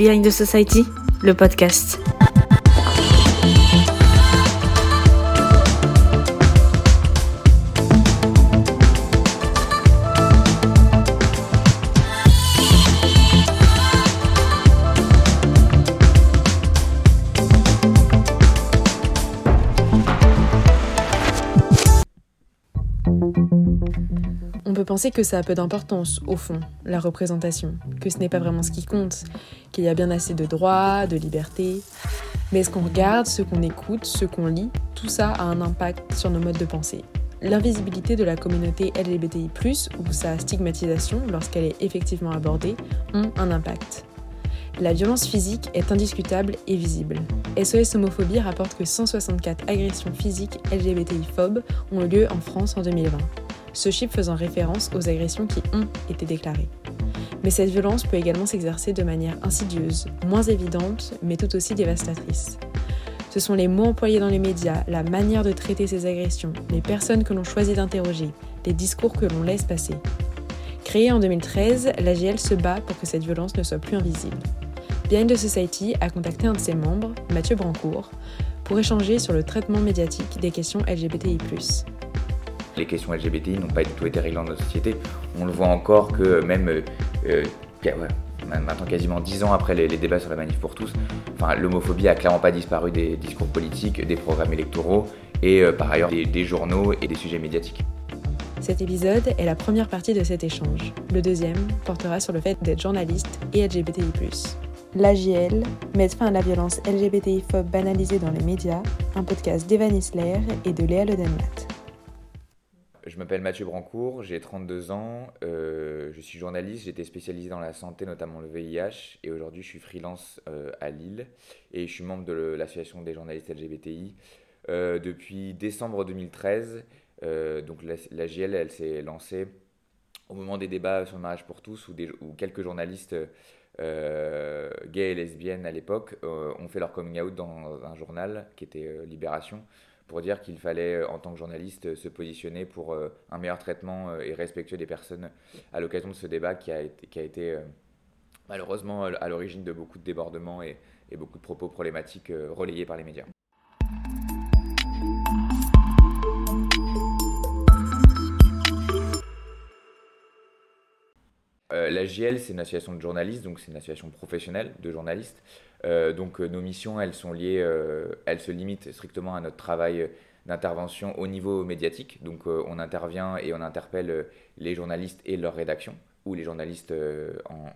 Behind the Society, le podcast. Penser que ça a peu d'importance, au fond, la représentation, que ce n'est pas vraiment ce qui compte, qu'il y a bien assez de droits, de libertés. Mais ce qu'on regarde, ce qu'on écoute, ce qu'on lit, tout ça a un impact sur nos modes de pensée? L'invisibilité de la communauté LGBTI, ou sa stigmatisation, lorsqu'elle est effectivement abordée, ont un impact. La violence physique est indiscutable et visible. SOS Homophobie rapporte que 164 agressions physiques LGBTI-phobes ont eu lieu en France en 2020 ce chiffre faisant référence aux agressions qui ont été déclarées. Mais cette violence peut également s'exercer de manière insidieuse, moins évidente, mais tout aussi dévastatrice. Ce sont les mots employés dans les médias, la manière de traiter ces agressions, les personnes que l'on choisit d'interroger, les discours que l'on laisse passer. Créée en 2013, l'AGL se bat pour que cette violence ne soit plus invisible. Behind the Society a contacté un de ses membres, Mathieu Brancourt, pour échanger sur le traitement médiatique des questions LGBTI les questions LGBTI n'ont pas du tout été réglées dans notre société. On le voit encore que même euh, euh, maintenant quasiment dix ans après les, débats sur la manif pour tous, enfin, l'homophobie a clairement pas disparu des discours politiques, des programmes électoraux et euh, par ailleurs des, journaux et des sujets médiatiques. Cet épisode est la première partie de cet échange. Le deuxième portera sur le fait d'être journaliste et LGBTI+. L'AGL, mettre fin à la violence LGBTI-phobe banalisée dans les médias, un podcast d'Evan Isler et de Léa Ledenmat. Je m'appelle Mathieu Brancourt, j'ai 32 ans, euh, je suis journaliste, j'étais spécialisé dans la santé, notamment le VIH, et aujourd'hui je suis freelance euh, à Lille, et je suis membre de l'association des journalistes LGBTI. Euh, depuis décembre 2013, donc la, la, GL, elle s'est lancée au moment des débats sur le mariage pour tous, où, quelques journalistes gays et lesbiennes à l'époque ont fait leur coming out dans un journal qui était Libération, pour dire qu'il fallait, euh, en tant que journaliste, se positionner pour euh, un meilleur traitement euh, et respectueux des personnes à l'occasion de ce débat qui a été, malheureusement à l'origine de beaucoup de débordements et, et beaucoup de propos problématiques relayés par les médias. la JL, c'est une association de journalistes, donc c'est une association professionnelle de journalistes. Euh, donc euh, nos missions, elles sont liées, euh, elles se limitent strictement à notre travail d'intervention au niveau médiatique. Donc on intervient et on interpelle les journalistes et leurs rédactions, ou les journalistes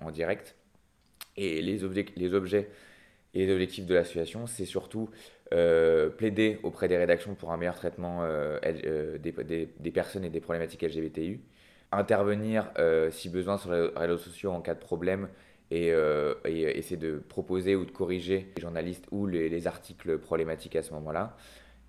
en, direct. Et les, les objets et les objectifs de l'association, c'est surtout plaider auprès des rédactions pour un meilleur traitement des, des, personnes et des problématiques LGBTI, intervenir si besoin sur les réseaux sociaux en cas de problème et, euh, et, essayer de proposer ou de corriger les journalistes ou les, articles problématiques à ce moment-là.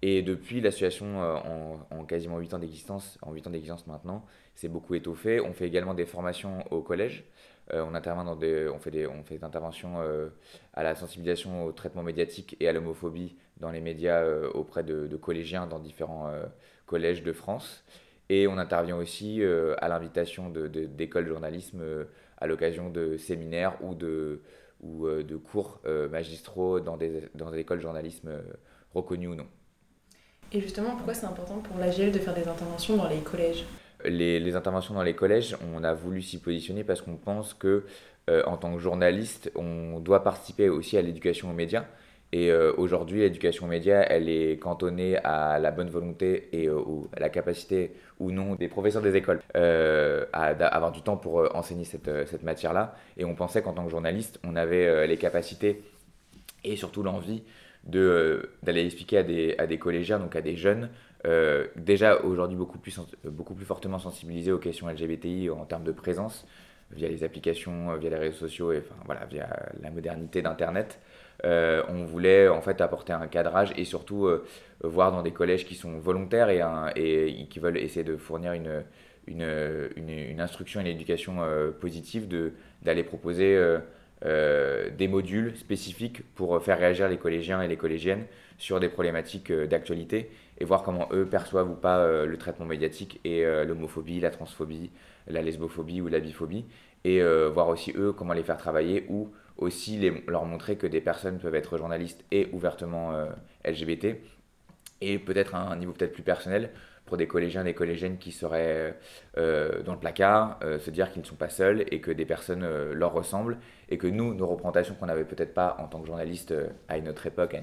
Et depuis l'association, euh, en, en, quasiment 8 ans d'existence, en 8 ans d'existence maintenant, c'est beaucoup étoffé. On fait également des formations au collège. Euh, on intervient dans des, on fait des, on fait des interventions à la sensibilisation au traitement médiatique et à l'homophobie dans les médias auprès de, de, collégiens dans différents collèges de France. Et on intervient aussi à l'invitation d'écoles de, de, journalisme à l'occasion de séminaires ou de, ou, euh, de cours euh, magistraux dans des, dans des écoles de journalisme euh, reconnues ou non. Et justement, pourquoi c'est important pour l'AGL de faire des interventions dans les collèges? Les, les, interventions dans les collèges, on a voulu s'y positionner parce qu'on pense que, en tant que journaliste, on doit participer aussi à l'éducation aux médias. Et euh, aujourd'hui, l'éducation aux médias, elle est cantonnée à la bonne volonté et euh, à la capacité ou non des professeurs des écoles euh, à, avoir du temps pour enseigner cette, cette matière-là. Et on pensait qu'en tant que journaliste, on avait les capacités et surtout l'envie d'aller expliquer à des, à des collégiens, donc à des jeunes, déjà aujourd'hui beaucoup plus, beaucoup plus fortement sensibilisés aux questions LGBTI en termes de présence, via les applications, via les réseaux sociaux, et enfin, voilà, via la modernité d'Internet. Euh, on voulait en fait apporter un cadrage et surtout euh, voir dans des collèges qui sont volontaires et, qui veulent essayer de fournir une, une, instruction et une éducation euh, positive, d'aller proposer des modules spécifiques pour faire réagir les collégiens et les collégiennes sur des problématiques d'actualité et voir comment eux perçoivent ou pas le traitement médiatique et l'homophobie, la transphobie, la lesbophobie ou la biphobie et voir aussi eux comment les faire travailler aussi leur montrer que des personnes peuvent être journalistes et ouvertement LGBT, et peut-être à un niveau peut-être plus personnel, pour des collégiens et des collégiennes qui seraient euh, dans le placard, euh, se dire qu'ils ne sont pas seuls et que des personnes euh, leur ressemblent et que nous, nos représentations qu'on n'avait peut-être pas en tant que journaliste à une autre époque,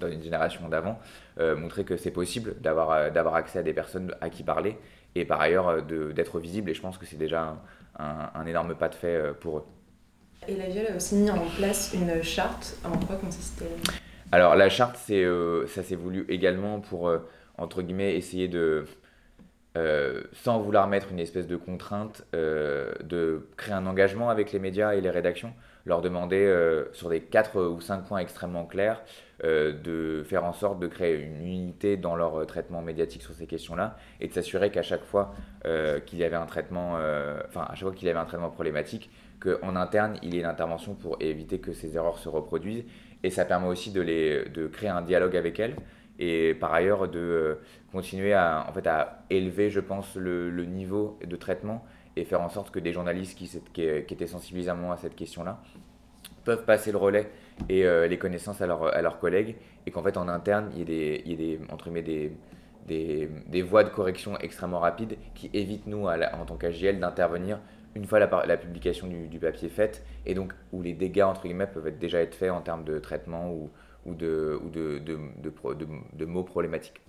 dans une génération d'avant, montrer que c'est possible d'avoir, d'avoir accès à des personnes à qui parler et par ailleurs d'être visible et je pense que c'est déjà un, un, énorme pas de fait pour eux. Et la Viole a aussi mis en place une charte. En quoi consistait Alors la charte, c'est, ça s'est voulu également pour entre guillemets, essayer de, euh, sans vouloir mettre une espèce de contrainte, euh, de créer un engagement avec les médias et les rédactions, leur demander euh, sur des 4 ou 5 points extrêmement clairs de faire en sorte de créer une unité dans leur traitement médiatique sur ces questions-là et de s'assurer qu'à chaque fois qu'il y avait un chaque fois qu'il y avait un traitement problématique, qu'en interne il y ait une intervention pour éviter que ces erreurs se reproduisent. Et ça permet aussi de, les, de créer un dialogue avec elles et par ailleurs de euh, continuer à, en fait, à élever, je pense, le, le niveau de traitement et faire en sorte que des journalistes qui, qui, étaient sensibilisés à, à cette question-là peuvent passer le relais et euh, les connaissances à, leur, à leurs collègues. Et qu'en fait en interne il y ait des, il y ait des, entre des, des, voies de correction extrêmement rapides qui évitent nous en tant qu'AGL d'intervenir une fois la, publication du, papier faite et donc où les dégâts entre guillemets peuvent déjà être faits en termes de traitement ou, de, mots problématiques.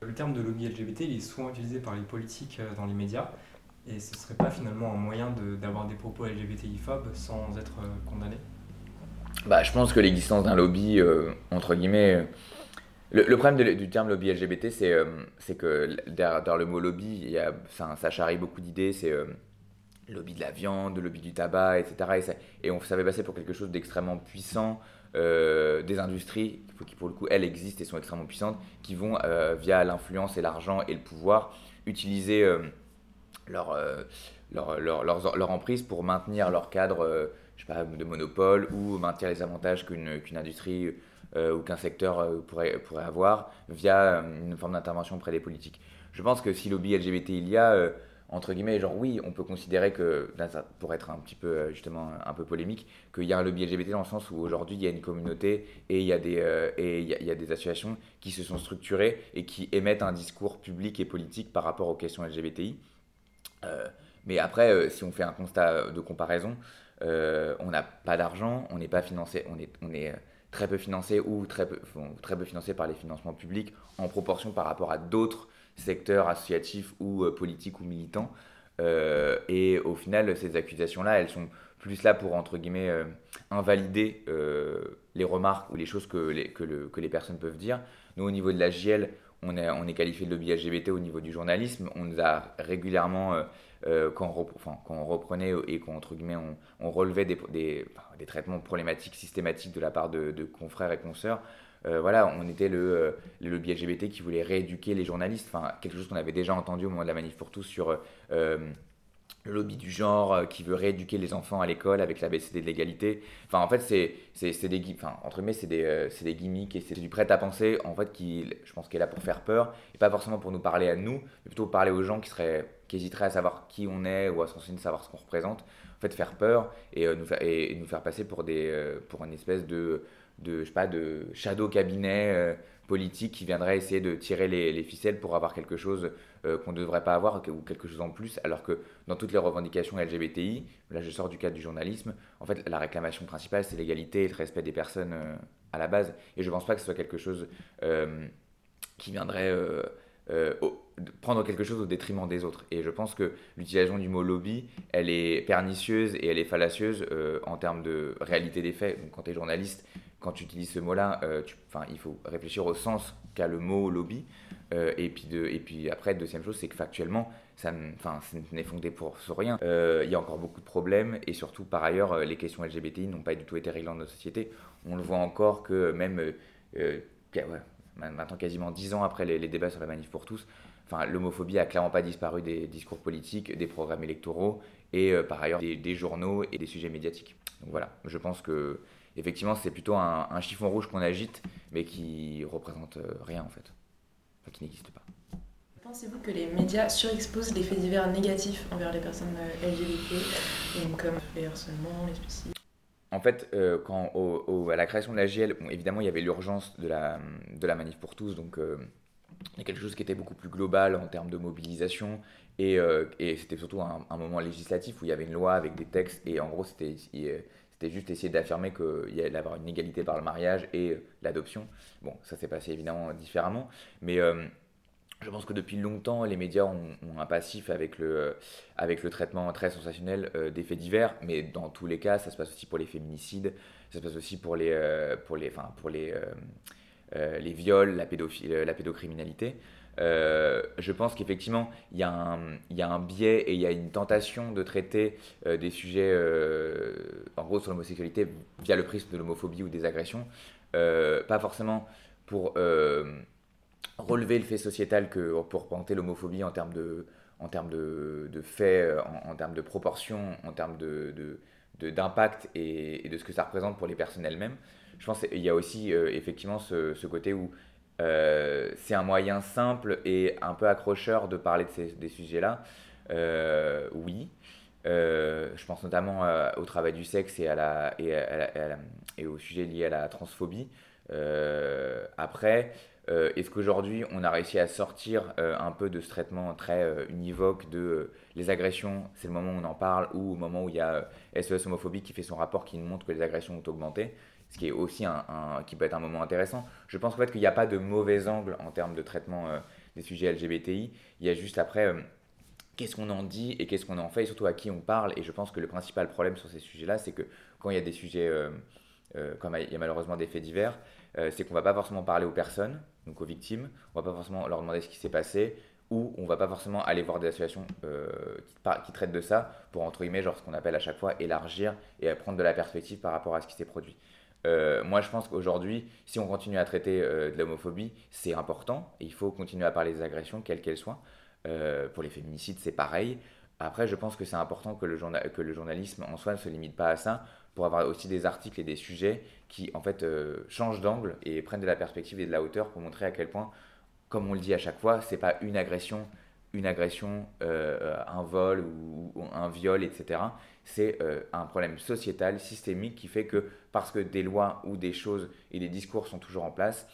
Le terme de lobby LGBT est souvent utilisé par les politiques euh, dans les médias et ce serait pas finalement un moyen d'avoir des propos LGBTI-phobes sans être euh, condamné? Bah, Je pense que l'existence d'un lobby, euh, entre guillemets, le, problème du terme lobby LGBT, c'est euh, que derrière, le mot lobby, ça, ça charrie beaucoup d'idées. C'est euh, lobby de la viande, lobby du tabac, etc. Et, on savait passer pour quelque chose d'extrêmement puissant, euh, des industries qui, pour le coup, elles existent et sont extrêmement puissantes, qui vont, via l'influence et l'argent et le pouvoir, utiliser leur, leur, leur, leur, emprise pour maintenir leur cadre je sais pas, de monopole ou maintenir les avantages qu'une industrie euh, ou qu'un secteur euh, pourrait, pourrait avoir via euh, une forme d'intervention auprès des politiques. Je pense que si lobby LGBT il y a, entre guillemets, genre oui, on peut considérer que, pour être un petit peu justement un peu polémique, qu'il y a un lobby LGBT dans le sens où aujourd'hui il y a une communauté et il y a des, et il y a, des associations qui se sont structurées et qui émettent un discours public et politique par rapport aux questions LGBTI. Mais après, si on fait un constat de comparaison, on n'a pas d'argent, on n'est pas financé, on est, très peu financé ou très peu, financé par les financements publics en proportion par rapport à d'autres secteurs associatifs ou euh, politiques ou militants. Euh, et au final, ces accusations-là, elles sont plus là pour, entre guillemets, euh, invalider les remarques ou les choses que les, que, le, que les personnes peuvent dire. Nous, au niveau de la GL, on est, on est qualifié de lobby LGBT au niveau du journalisme. On nous a régulièrement euh, quand, on enfin, reprenait et guillemets, on, on relevait des, des, des, traitements problématiques systématiques de la part de, confrères et consoeurs, euh, voilà, on était le, euh, le, lobby LGBT qui voulait rééduquer les journalistes, enfin, quelque chose qu'on avait déjà entendu au moment de la manif pour tous sur le lobby du genre qui veut rééduquer les enfants à l'école avec la BCD de l'égalité. Enfin, en fait, c'est, des, des, c'est des gimmicks et c'est du prêt à penser, en fait, qui, je pense, qui est là pour faire peur et pas forcément pour nous parler à nous, mais plutôt parler aux gens qui seraient qui hésiteraient à savoir qui on est ou à se renseigner, savoir ce qu'on représente, en fait faire peur et, euh, nous, faire, et, nous faire passer pour, des, euh, pour une espèce de, de, je sais pas, de shadow cabinet euh, politique qui viendrait essayer de tirer les, les ficelles pour avoir quelque chose qu'on ne devrait pas avoir ou quelque chose en plus, alors que dans toutes les revendications LGBTI, là je sors du cadre du journalisme, en fait la réclamation principale c'est l'égalité et le respect des personnes à la base, et je ne pense pas que ce soit quelque chose qui viendrait euh, prendre quelque chose au détriment des autres. Et je pense que l'utilisation du mot lobby, elle est pernicieuse et elle est fallacieuse euh, en termes de réalité des faits. Donc, quand tu es journaliste, quand tu utilises ce mot-là, euh, il faut réfléchir au sens qu'a le mot lobby. et, puis de, et puis après, deuxième chose, c'est que factuellement, ça n'est fondé pour rien. Il y a encore beaucoup de problèmes et surtout, par ailleurs, les questions LGBTI n'ont pas du tout été réglées dans notre société. On le voit encore que même maintenant quasiment dix ans après les, débats sur la manif pour tous, l'homophobie a clairement pas disparu des discours politiques, des programmes électoraux et euh, par ailleurs des, journaux et des sujets médiatiques. Donc voilà, je pense que effectivement c'est plutôt un, chiffon rouge qu'on agite, mais qui représente euh, rien en fait, enfin, qui n'existe pas. Pensez-vous que les médias surexposent les faits divers négatifs envers les personnes euh, LGBT, comme les harcèlements, les suicides? En fait, euh, quand au, à la création de la GL, évidemment, il y avait l'urgence de la, de la manif pour tous, donc euh, il y a quelque chose qui était beaucoup plus global en termes de mobilisation, et, et c'était surtout un, un, moment législatif où il y avait une loi avec des textes, et en gros, c'était c'était juste essayer d'affirmer qu'il y allait avoir une égalité par le mariage et l'adoption. Bon, ça s'est passé évidemment différemment, mais je pense que depuis longtemps, les médias ont, un passif avec le, avec le traitement très sensationnel euh, des faits divers, mais dans tous les cas, ça se passe aussi pour les féminicides, ça se passe aussi pour les, euh, pour les, enfin, pour les, euh, les viols, la, pédophilie, la pédocriminalité. Je pense qu'effectivement, il y, a un, biais et il y a une tentation de traiter des sujets, en gros, sur l'homosexualité via le prisme de l'homophobie ou des agressions, pas forcément pour relever le fait sociétal que pour planter l'homophobie en termes de, en termes de, faits, en, termes de proportions, en termes de, d'impact et, de ce que ça représente pour les personnes elles-mêmes. Je pense qu'il y a aussi euh, effectivement ce, côté où euh, c'est un moyen simple et un peu accrocheur de parler de ces, des sujets-là. Euh, oui. je pense notamment au travail du sexe et, à la, et, et au sujet lié à la transphobie. après, euh, est-ce qu'aujourd'hui, on a réussi à sortir euh, un peu de ce traitement très euh, univoque de les agressions, c'est le moment où on en parle, ou au moment où il y a SES Homophobie qui fait son rapport qui nous montre que les agressions ont augmenté, ce qui est aussi un, qui peut être un moment intéressant. Je pense en fait qu'il n'y a pas de mauvais angle en termes de traitement des sujets LGBTI. Il y a juste après qu'est-ce qu'on en dit et qu'est-ce qu'on en fait, et surtout à qui on parle. Et je pense que le principal problème sur ces sujets-là, c'est que quand il y a des sujets, comme il y a malheureusement des faits divers, c'est qu'on va pas forcément parler aux personnes, donc aux victimes. On va pas forcément leur demander ce qui s'est passé ou on va pas forcément aller voir des associations euh, qui, traitent de ça pour, entre guillemets, genre ce qu'on appelle à chaque fois élargir et prendre de la perspective par rapport à ce qui s'est produit. Euh, moi, je pense qu'aujourd'hui, si on continue à traiter euh, de l'homophobie, c'est important il faut continuer à parler des agressions, quelles qu'elles soient. pour les féminicides, c'est pareil. Après, je pense que c'est important que le, que le journalisme en soi ne se limite pas à ça, pour avoir aussi des articles et des sujets qui en fait euh, changent d'angle et prennent de la perspective et de la hauteur pour montrer à quel point, comme on le dit à chaque fois, c'est pas une agression, une agression, euh, un vol ou, un viol, etc. C'est euh, un problème sociétal, systémique qui fait que parce que des lois ou des choses et des discours sont toujours en place,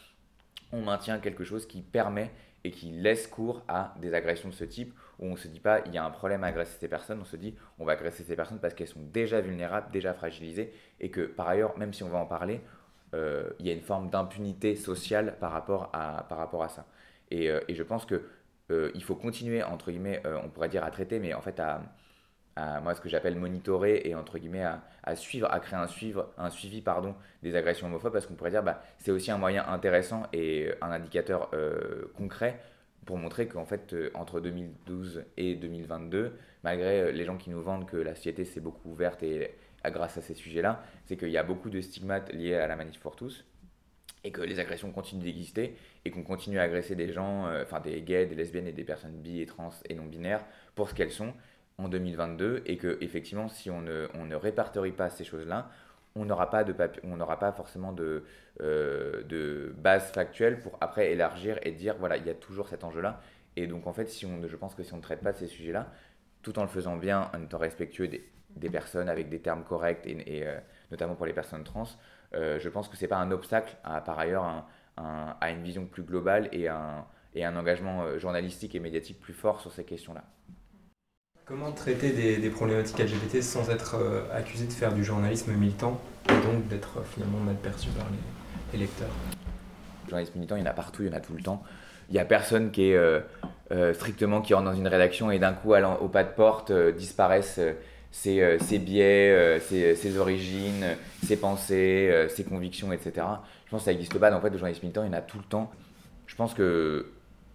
on maintient quelque chose qui permet et qui laisse cours à des agressions de ce type, où on ne se dit pas il y a un problème à agresser ces personnes, on se dit on va agresser ces personnes parce qu'elles sont déjà vulnérables, déjà fragilisées, et que par ailleurs, même si on va en parler, euh, il y a une forme d'impunité sociale par rapport à, par rapport à ça. Et, je pense que il faut continuer, entre guillemets, on pourrait dire à traiter, mais en fait à, moi ce que j'appelle monitorer et entre guillemets à, suivre, à créer un, suivre, un suivi pardon, des agressions homophobes parce qu'on pourrait dire bah, c'est aussi un moyen intéressant et un indicateur euh, concret pour montrer qu'en fait euh, entre 2012 et 2022 malgré euh, les gens qui nous vendent que la société s'est beaucoup ouverte et grâce à ces sujets-là c'est qu'il y a beaucoup de stigmates liés à la manif pour tous et que les agressions continuent d'exister et qu'on continue à agresser des gens, enfin des gays, des lesbiennes et des personnes bi et trans et non binaires pour ce qu'elles sont en 2022 et que effectivement si on ne, on ne répertorie pas ces choses-là, on n'aura pas pas forcément de, euh, de base factuelle pour après élargir et dire voilà il y a toujours cet enjeu-là. Et donc en fait si on, je pense que si on ne traite pas ces sujets-là, tout en le faisant bien, en étant respectueux des, des personnes avec des termes corrects et, euh, notamment pour les personnes trans, euh, je pense que c'est pas un obstacle à par ailleurs un, à une vision plus globale et un, et un engagement journalistique et médiatique plus fort sur ces questions-là. Comment traiter des, problématiques LGBT sans être euh, accusé de faire du journalisme militant et donc d'être euh, finalement mal perçu par les, lecteurs? Le journalisme militant, il y en a partout, il y en a tout le temps. Il n'y a personne qui est euh, strictement qui rentre dans une rédaction et d'un coup, au pas de porte, disparaissent ses, ses, biais, ses, ses, origines, ses pensées, ses convictions, etc. Je pense que ça n'existe pas. En fait, le journalisme militant, il y en a tout le temps. Je pense que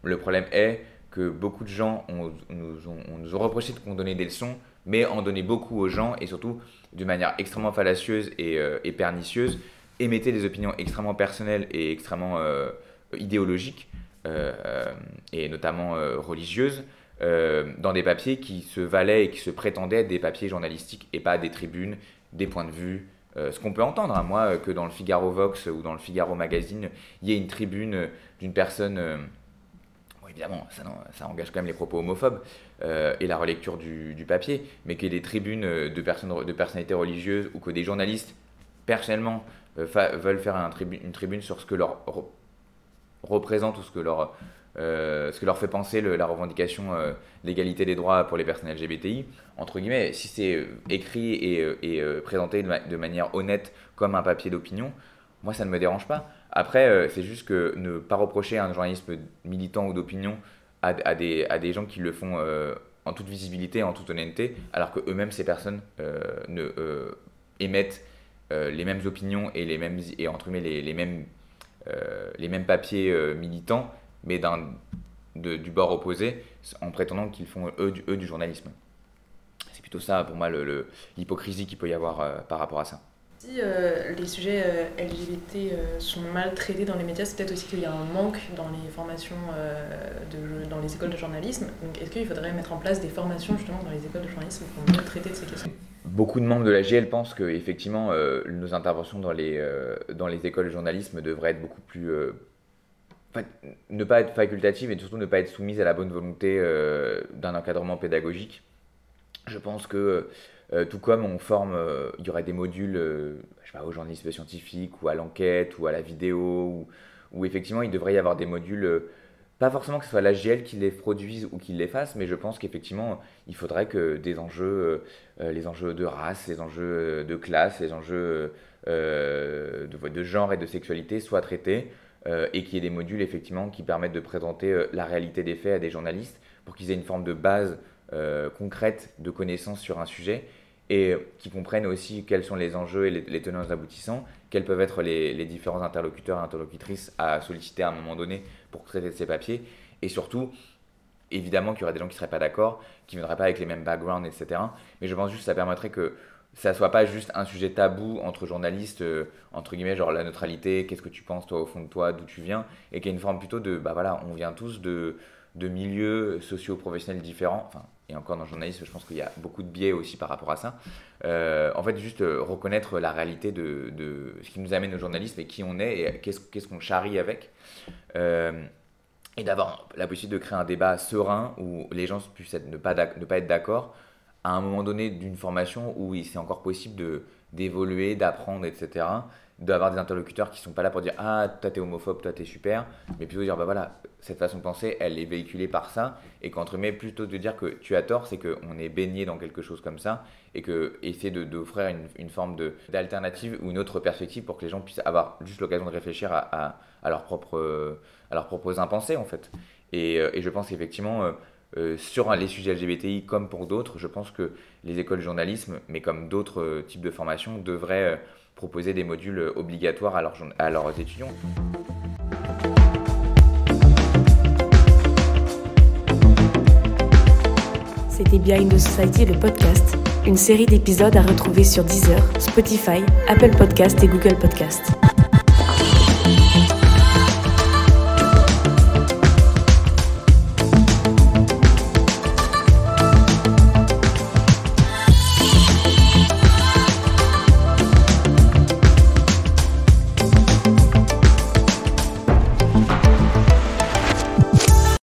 le problème est que beaucoup de gens nous, ont, nous ont reproché de qu'on donnait des leçons, mais en donner beaucoup aux gens et surtout d'une manière extrêmement fallacieuse et, euh, pernicieuse, émettaient des opinions extrêmement personnelles et extrêmement euh, idéologiques, euh, et notamment religieuses, dans des papiers qui se valaient et qui se prétendaient être des papiers journalistiques et pas des tribunes, des points de vue. ce qu'on peut entendre, hein, moi, que dans le Figaro Vox ou dans le Figaro Magazine, il y ait une tribune d'une personne évidemment, ça, ça, engage quand même les propos homophobes et la relecture du, du papier, mais qu'il y ait des tribunes de, personnes, de personnalités religieuses ou que des journalistes, personnellement, veulent faire un une tribune sur ce que leur représente ou ce que leur, euh, ce que leur fait penser la revendication euh, des droits pour les personnes LGBTI. Entre guillemets, si c'est euh, écrit et, présenté de, manière honnête comme un papier d'opinion, moi ça ne me dérange pas. Après, c'est juste que ne pas reprocher un journalisme militant ou d'opinion à, des, à des gens qui le font en toute visibilité, en toute honnêteté, alors que eux-mêmes, ces personnes, ne émettent les mêmes opinions et les mêmes et entre guillemets les mêmes euh, les mêmes papiers euh, militants, mais du bord opposé, en prétendant qu'ils font eux du, eux du journalisme. C'est plutôt ça, pour moi, l'hypocrisie qu'il peut y avoir euh, par rapport à ça. Si les sujets LGBT sont mal traités dans les médias, c'est peut-être aussi qu'il y a un manque dans les formations de, dans les écoles de journalisme. Donc est-ce qu'il faudrait mettre en place des formations justement dans les écoles de journalisme pour mieux traiter de ces questions? Beaucoup de membres de la GL pensent que effectivement euh, nos interventions dans les, euh, dans les écoles de journalisme devraient être beaucoup plus euh, ne pas être facultatives et surtout ne pas être soumises à la bonne volonté d'un encadrement pédagogique. Je pense que tout comme on forme, il y aurait des modules je sais pas, au journalisme scientifique ou à l'enquête ou à la vidéo, où effectivement il devrait y avoir des modules pas forcément que ce soit la GL qui les produise ou qui les fasse, mais je pense qu'effectivement, il faudrait que des enjeux, euh, euh, les enjeux de race, les enjeux euh, de classe, les enjeux de, de, genre et de sexualité soient traités et qu'il y ait des modules effectivement qui permettent de présenter la réalité des faits à des journalistes pour qu'ils aient une forme de base concrète de connaissances sur un sujet et qui comprennent aussi quels sont les enjeux et les, tenants aboutissants, quels peuvent être les, les, différents interlocuteurs et interlocutrices à solliciter à un moment donné pour traiter de ces papiers. Et surtout, évidemment qu'il y aurait des gens qui ne seraient pas d'accord, qui ne viendraient pas avec les mêmes backgrounds, etc. Mais je pense juste que ça permettrait que ça soit pas juste un sujet tabou entre journalistes, euh, entre guillemets, genre la neutralité, qu'est-ce que tu penses toi au fond de toi, d'où tu viens, et qu'il y ait une forme plutôt de, bah voilà, on vient tous de, de milieux socio-professionnels différents, enfin, et encore dans le journalisme, je pense qu'il y a beaucoup de biais aussi par rapport à ça. Euh, en fait, juste euh, reconnaître la réalité de, de, ce qui nous amène au journalisme et qui on est et qu'est-ce qu'on charrie avec. Et d'avoir la possibilité de créer un débat serein où les gens puissent ne, pas ne pas être d'accord à un moment donné d'une formation où c'est encore possible d'évoluer, d'apprendre, etc d'avoir des interlocuteurs qui sont pas là pour dire ah toi t'es homophobe toi t'es super mais plutôt dire bah voilà cette façon de penser elle est véhiculée par ça et qu'entre guillemets plutôt de dire que tu as tort c'est qu'on est baigné dans quelque chose comme ça et que essayer d'offrir une, une, forme d'alternative ou une autre perspective pour que les gens puissent avoir juste l'occasion de réfléchir à, à, à leurs propres à leurs propres impensés en fait. Et, euh, et je pense qu'effectivement euh, euh, sur les sujets LGBTI comme pour d'autres, je pense que les écoles de journalisme, mais comme d'autres types de formations, devraient proposer des modules obligatoires à leurs, à leurs étudiants. C'était Behind the Society, le podcast, une série d'épisodes à retrouver sur Deezer, Spotify, Apple Podcast et Google Podcast.